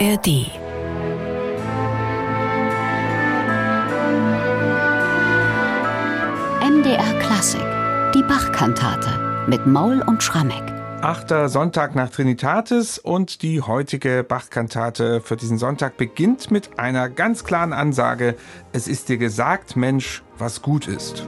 ARD MDR Klassik, die Bachkantate mit Maul und Schrammeck. Achter Sonntag nach Trinitatis und die heutige Bachkantate für diesen Sonntag beginnt mit einer ganz klaren Ansage: Es ist dir gesagt, Mensch, was gut ist.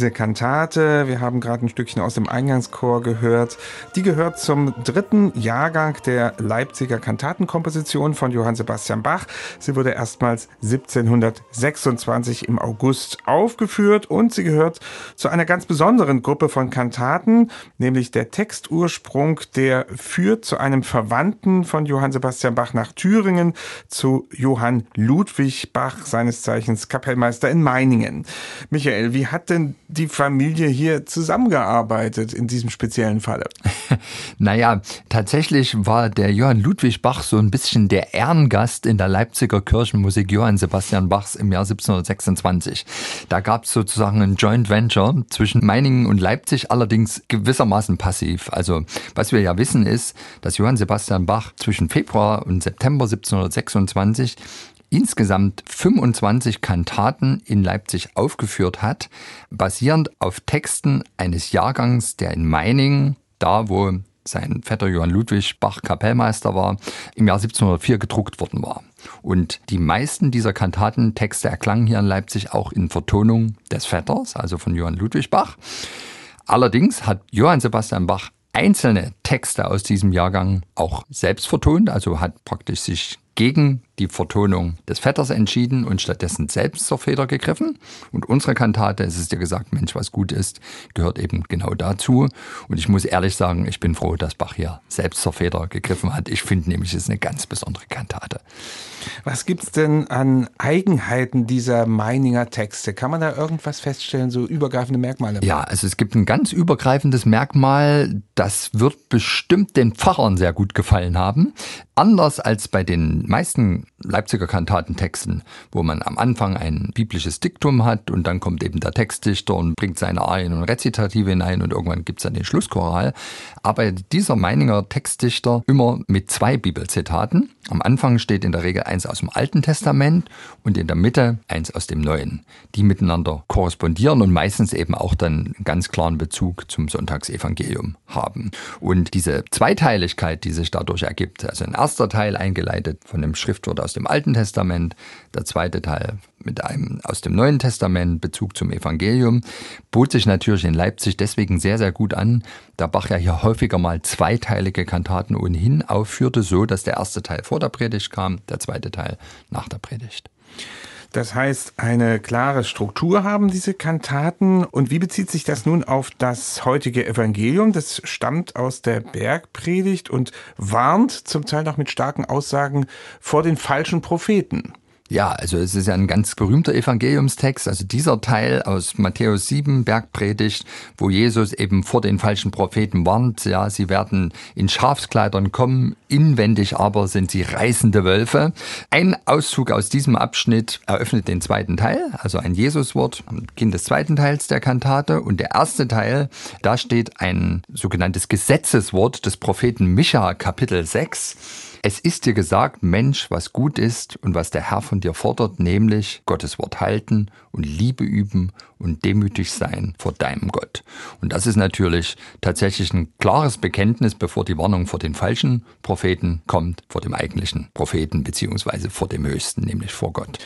Diese Kantate, wir haben gerade ein Stückchen aus dem Eingangschor gehört, die gehört zum dritten Jahrgang der Leipziger Kantatenkomposition von Johann Sebastian Bach. Sie wurde erstmals 1726 im August aufgeführt und sie gehört zu einer ganz besonderen Gruppe von Kantaten, nämlich der Textursprung, der führt zu einem Verwandten von Johann Sebastian Bach nach Thüringen, zu Johann Ludwig Bach, seines Zeichens Kapellmeister in Meiningen. Michael, wie hat denn die Familie hier zusammengearbeitet in diesem speziellen Falle? naja, tatsächlich war der Johann Ludwig Bach so ein bisschen der Ehrengast in der Leipziger Kirchenmusik Johann Sebastian Bachs im Jahr 1726. Da gab es sozusagen ein Joint Venture zwischen Meiningen und Leipzig, allerdings gewissermaßen passiv. Also was wir ja wissen ist, dass Johann Sebastian Bach zwischen Februar und September 1726 insgesamt 25 Kantaten in Leipzig aufgeführt hat, basierend auf Texten eines Jahrgangs, der in Meiningen, da wo sein Vetter Johann Ludwig Bach Kapellmeister war, im Jahr 1704 gedruckt worden war. Und die meisten dieser Kantatentexte erklangen hier in Leipzig auch in Vertonung des Vetters, also von Johann Ludwig Bach. Allerdings hat Johann Sebastian Bach einzelne Texte aus diesem Jahrgang auch selbst vertont, also hat praktisch sich gegen die Vertonung des Vetters entschieden und stattdessen selbst zur Feder gegriffen. Und unsere Kantate, es ist dir gesagt, Mensch, was gut ist, gehört eben genau dazu. Und ich muss ehrlich sagen, ich bin froh, dass Bach hier selbst zur Feder gegriffen hat. Ich finde nämlich, es ist eine ganz besondere Kantate. Was gibt es denn an Eigenheiten dieser Meininger Texte? Kann man da irgendwas feststellen, so übergreifende Merkmale? Ja, also es gibt ein ganz übergreifendes Merkmal, das wird bestimmt den Pfarrern sehr gut gefallen haben. Anders als bei den meisten Leipziger Kantatentexten, wo man am Anfang ein biblisches Diktum hat und dann kommt eben der Textdichter und bringt seine Arien und Rezitative hinein und irgendwann gibt es dann den Schlusschoral, arbeitet dieser Meininger Textdichter immer mit zwei Bibelzitaten. Am Anfang steht in der Regel eins aus dem Alten Testament und in der Mitte eins aus dem Neuen, die miteinander korrespondieren und meistens eben auch dann ganz klaren Bezug zum Sonntagsevangelium haben. Und diese Zweiteiligkeit, die sich dadurch ergibt, also ein erster Teil eingeleitet von dem Schriftwort aus dem Alten Testament, der zweite Teil mit einem aus dem Neuen Testament Bezug zum Evangelium, bot sich natürlich in Leipzig deswegen sehr, sehr gut an, da Bach ja hier häufiger mal zweiteilige Kantaten ohnehin aufführte, so dass der erste Teil vor der Predigt kam, der zweite Teil nach der Predigt. Das heißt, eine klare Struktur haben diese Kantaten. Und wie bezieht sich das nun auf das heutige Evangelium? Das stammt aus der Bergpredigt und warnt zum Teil noch mit starken Aussagen vor den falschen Propheten. Ja, also es ist ja ein ganz berühmter Evangeliumstext, also dieser Teil aus Matthäus 7, Bergpredigt, wo Jesus eben vor den falschen Propheten warnt, ja, sie werden in Schafskleidern kommen, inwendig aber sind sie reißende Wölfe. Ein Auszug aus diesem Abschnitt eröffnet den zweiten Teil, also ein Jesuswort, Kind des zweiten Teils der Kantate und der erste Teil, da steht ein sogenanntes Gesetzeswort des Propheten Micha, Kapitel 6. Es ist dir gesagt, Mensch, was gut ist und was der Herr von dir fordert, nämlich Gottes Wort halten und Liebe üben und demütig sein vor deinem Gott. Und das ist natürlich tatsächlich ein klares Bekenntnis, bevor die Warnung vor den falschen Propheten kommt, vor dem eigentlichen Propheten beziehungsweise vor dem Höchsten, nämlich vor Gott.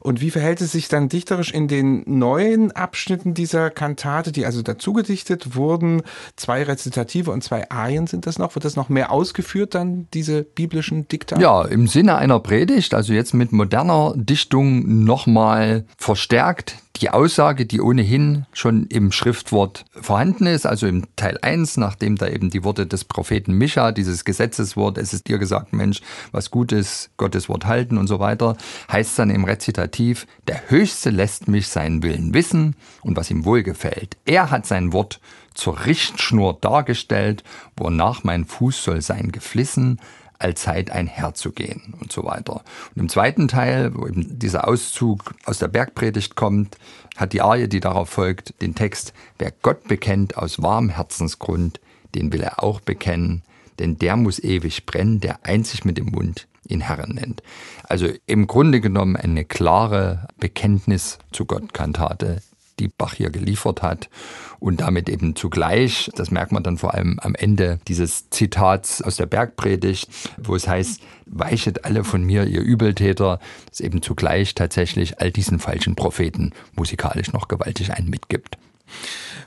Und wie verhält es sich dann dichterisch in den neuen Abschnitten dieser Kantate, die also dazu gedichtet wurden? Zwei Rezitative und zwei Arien sind das noch? Wird das noch mehr ausgeführt dann, diese biblischen Diktate? Ja, im Sinne einer Predigt, also jetzt mit moderner Dichtung nochmal verstärkt die Aussage, die ohnehin schon im Schriftwort vorhanden ist, also im Teil 1, nachdem da eben die Worte des Propheten Micha, dieses Gesetzeswort, es ist dir gesagt, Mensch, was gut ist, Gottes Wort halten und so weiter, heißt dann im Rezitativ, der Höchste lässt mich seinen Willen wissen und was ihm wohlgefällt. Er hat sein Wort zur Richtschnur dargestellt, wonach mein Fuß soll sein geflissen, allzeit einherzugehen und so weiter. Und im zweiten Teil, wo eben dieser Auszug aus der Bergpredigt kommt, hat die Arie, die darauf folgt, den Text, wer Gott bekennt aus Herzensgrund, den will er auch bekennen, denn der muss ewig brennen, der einzig mit dem Mund ihn Herren nennt. Also im Grunde genommen eine klare Bekenntnis zu Gott Kantate, die Bach hier geliefert hat und damit eben zugleich, das merkt man dann vor allem am Ende dieses Zitats aus der Bergpredigt, wo es heißt, weichet alle von mir, ihr Übeltäter, das eben zugleich tatsächlich all diesen falschen Propheten musikalisch noch gewaltig einen mitgibt.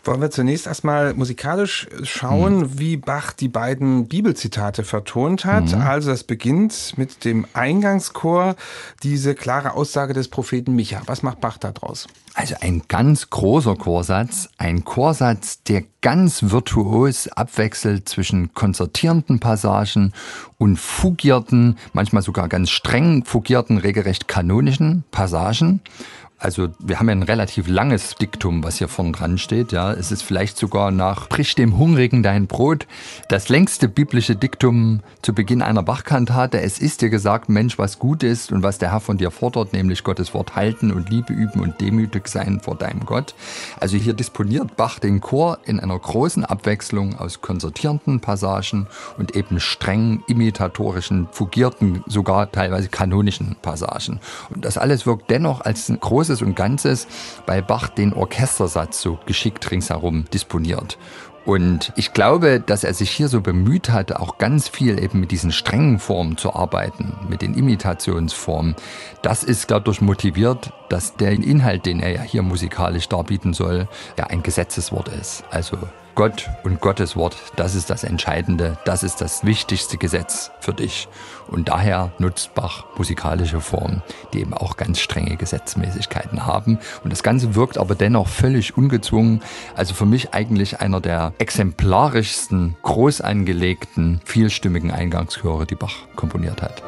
Wollen wir zunächst erstmal musikalisch schauen, mhm. wie Bach die beiden Bibelzitate vertont hat. Mhm. Also das beginnt mit dem Eingangschor, diese klare Aussage des Propheten Micha. Was macht Bach da draus? Also ein ganz großer Chorsatz, ein Chorsatz, der ganz virtuos abwechselt zwischen konzertierenden Passagen und fugierten, manchmal sogar ganz streng fugierten, regelrecht kanonischen Passagen. Also wir haben ja ein relativ langes Diktum, was hier vorn dran steht. Ja, es ist vielleicht sogar nach "Brich dem Hungrigen dein Brot" das längste biblische Diktum zu Beginn einer Bachkantate. Es ist dir gesagt, Mensch, was gut ist und was der Herr von dir fordert, nämlich Gottes Wort halten und Liebe üben und demütig sein vor deinem Gott. Also hier disponiert Bach den Chor in einer großen Abwechslung aus konzertierenden Passagen und eben streng imitatorischen, fugierten, sogar teilweise kanonischen Passagen. Und das alles wirkt dennoch als ein großes Großes und Ganzes bei Bach den Orchestersatz so geschickt ringsherum disponiert. Und ich glaube, dass er sich hier so bemüht hat, auch ganz viel eben mit diesen strengen Formen zu arbeiten, mit den Imitationsformen. Das ist dadurch motiviert, dass der Inhalt, den er ja hier musikalisch darbieten soll, ja ein Gesetzeswort ist. Also Gott und Gottes Wort, das ist das Entscheidende, das ist das wichtigste Gesetz für dich. Und daher nutzt Bach musikalische Formen, die eben auch ganz strenge Gesetzmäßigkeiten haben. Und das Ganze wirkt aber dennoch völlig ungezwungen. Also für mich eigentlich einer der exemplarischsten, groß angelegten, vielstimmigen Eingangschöre, die Bach komponiert hat.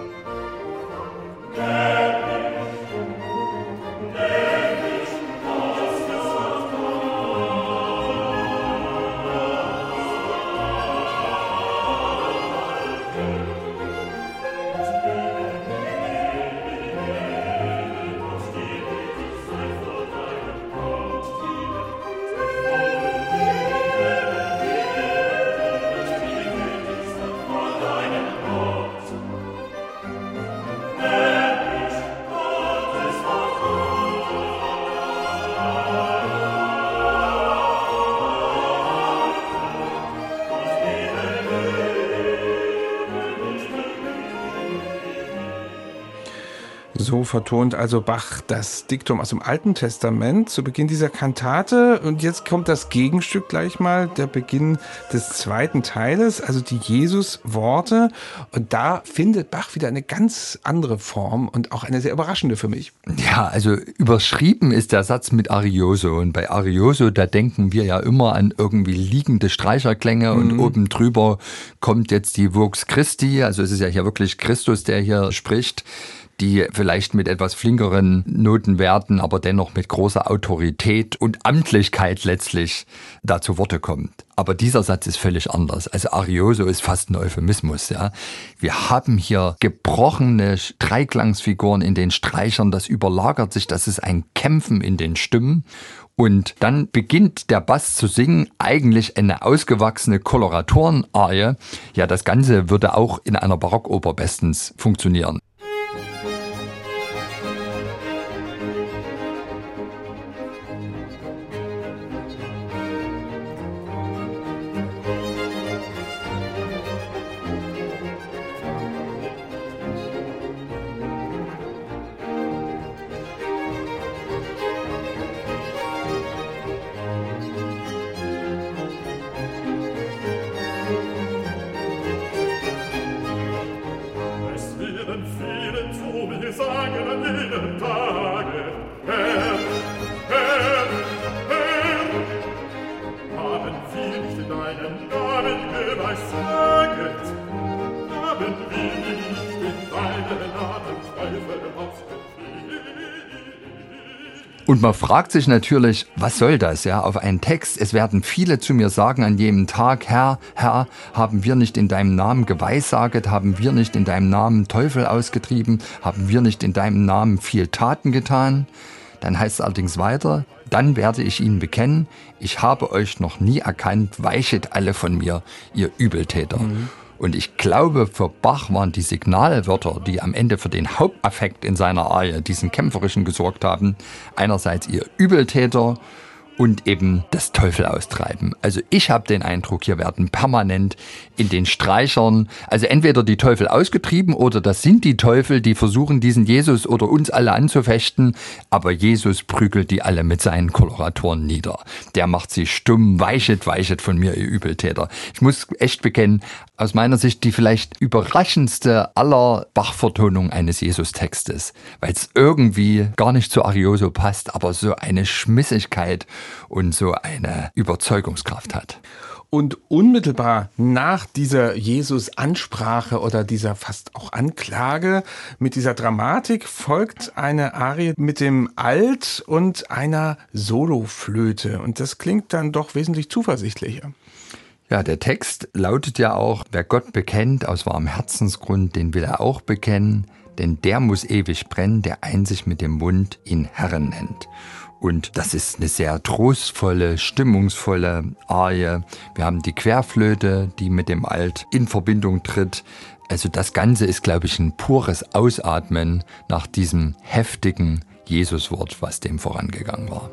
So vertont also Bach das Diktum aus dem Alten Testament zu Beginn dieser Kantate. Und jetzt kommt das Gegenstück gleich mal, der Beginn des zweiten Teiles, also die Jesus-Worte. Und da findet Bach wieder eine ganz andere Form und auch eine sehr überraschende für mich. Ja, also überschrieben ist der Satz mit Arioso. Und bei Arioso, da denken wir ja immer an irgendwie liegende Streicherklänge mhm. und oben drüber kommt jetzt die Vox Christi. Also es ist ja hier wirklich Christus, der hier spricht die vielleicht mit etwas flinkeren Notenwerten, aber dennoch mit großer Autorität und Amtlichkeit letztlich da zu Worte kommt. Aber dieser Satz ist völlig anders. Also Arioso ist fast ein Euphemismus, ja. Wir haben hier gebrochene Dreiklangsfiguren in den Streichern, das überlagert sich, das ist ein Kämpfen in den Stimmen. Und dann beginnt der Bass zu singen, eigentlich eine ausgewachsene Koloratoren-Arie. Ja, das Ganze würde auch in einer Barockoper bestens funktionieren. Und man fragt sich natürlich, was soll das, ja, auf einen Text? Es werden viele zu mir sagen an jedem Tag, Herr, Herr, haben wir nicht in deinem Namen geweissaget, haben wir nicht in deinem Namen Teufel ausgetrieben, haben wir nicht in deinem Namen viel Taten getan? Dann heißt es allerdings weiter, dann werde ich ihnen bekennen, ich habe euch noch nie erkannt, weichet alle von mir, ihr Übeltäter. Mhm. Und ich glaube, für Bach waren die Signalwörter, die am Ende für den Hauptaffekt in seiner Arie, diesen kämpferischen, gesorgt haben, einerseits ihr Übeltäter und eben das Teufel austreiben. Also ich habe den Eindruck, hier werden permanent in den Streichern, also entweder die Teufel ausgetrieben oder das sind die Teufel, die versuchen, diesen Jesus oder uns alle anzufechten, aber Jesus prügelt die alle mit seinen Koloratoren nieder. Der macht sie stumm, weichet, weichet von mir, ihr Übeltäter. Ich muss echt bekennen, aus meiner Sicht die vielleicht überraschendste aller Bach-Vertonungen eines Jesus-Textes, weil es irgendwie gar nicht zu Arioso passt, aber so eine Schmissigkeit und so eine Überzeugungskraft hat. Und unmittelbar nach dieser Jesus-Ansprache oder dieser fast auch Anklage mit dieser Dramatik folgt eine Arie mit dem Alt und einer Soloflöte. Und das klingt dann doch wesentlich zuversichtlicher. Ja, der Text lautet ja auch, wer Gott bekennt aus wahrem Herzensgrund, den will er auch bekennen, denn der muss ewig brennen, der einzig mit dem Mund ihn Herren nennt. Und das ist eine sehr trostvolle, stimmungsvolle Arie. Wir haben die Querflöte, die mit dem Alt in Verbindung tritt. Also das Ganze ist, glaube ich, ein pures Ausatmen nach diesem heftigen Jesuswort, was dem vorangegangen war.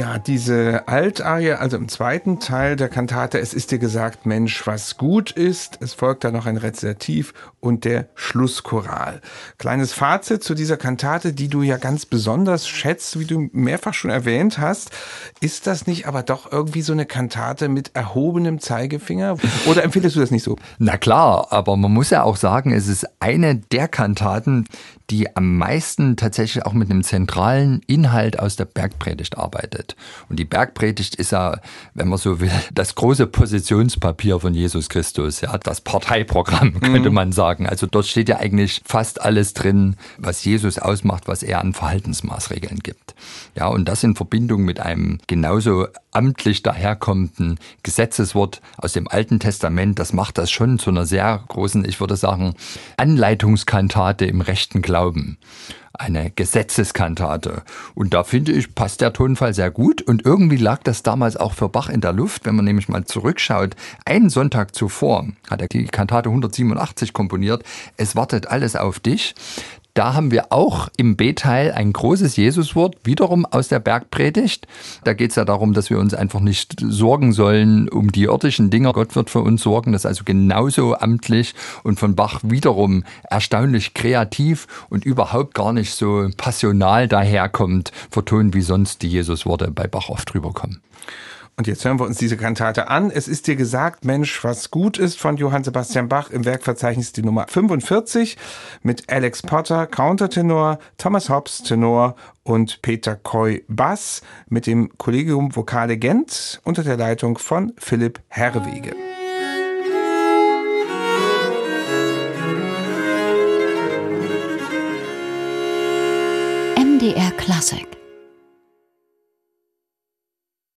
Ja, diese Altarie, also im zweiten Teil der Kantate, es ist dir gesagt, Mensch, was gut ist. Es folgt dann noch ein Rezitativ und der Schlusschoral. Kleines Fazit zu dieser Kantate, die du ja ganz besonders schätzt, wie du mehrfach schon erwähnt hast. Ist das nicht aber doch irgendwie so eine Kantate mit erhobenem Zeigefinger? Oder empfindest du das nicht so? Na klar, aber man muss ja auch sagen, es ist eine der Kantaten, die am meisten tatsächlich auch mit einem zentralen Inhalt aus der Bergpredigt arbeitet. Und die Bergpredigt ist ja, wenn man so will, das große Positionspapier von Jesus Christus, ja, das Parteiprogramm, könnte mhm. man sagen. Also dort steht ja eigentlich fast alles drin, was Jesus ausmacht, was er an Verhaltensmaßregeln gibt. Ja, und das in Verbindung mit einem genauso amtlich daherkommenden Gesetzeswort aus dem Alten Testament, das macht das schon zu einer sehr großen, ich würde sagen, Anleitungskantate im rechten Glauben. Eine Gesetzeskantate. Und da finde ich, passt der Tonfall sehr gut. Und irgendwie lag das damals auch für Bach in der Luft, wenn man nämlich mal zurückschaut. Einen Sonntag zuvor hat er die Kantate 187 komponiert. Es wartet alles auf dich. Da haben wir auch im B-Teil ein großes Jesuswort, wiederum aus der Bergpredigt. Da geht es ja darum, dass wir uns einfach nicht sorgen sollen um die irdischen Dinge. Gott wird für uns sorgen. Das ist also genauso amtlich und von Bach wiederum erstaunlich kreativ und überhaupt gar nicht so passional daherkommt, vertont wie sonst die Jesusworte bei Bach oft rüberkommen. Und jetzt hören wir uns diese Kantate an. Es ist dir gesagt, Mensch, was gut ist von Johann Sebastian Bach im Werkverzeichnis die Nummer 45 mit Alex Potter, Countertenor, Thomas Hobbs, Tenor und Peter Coy Bass mit dem Kollegium Vokale Gent unter der Leitung von Philipp Herwege. MDR Klassik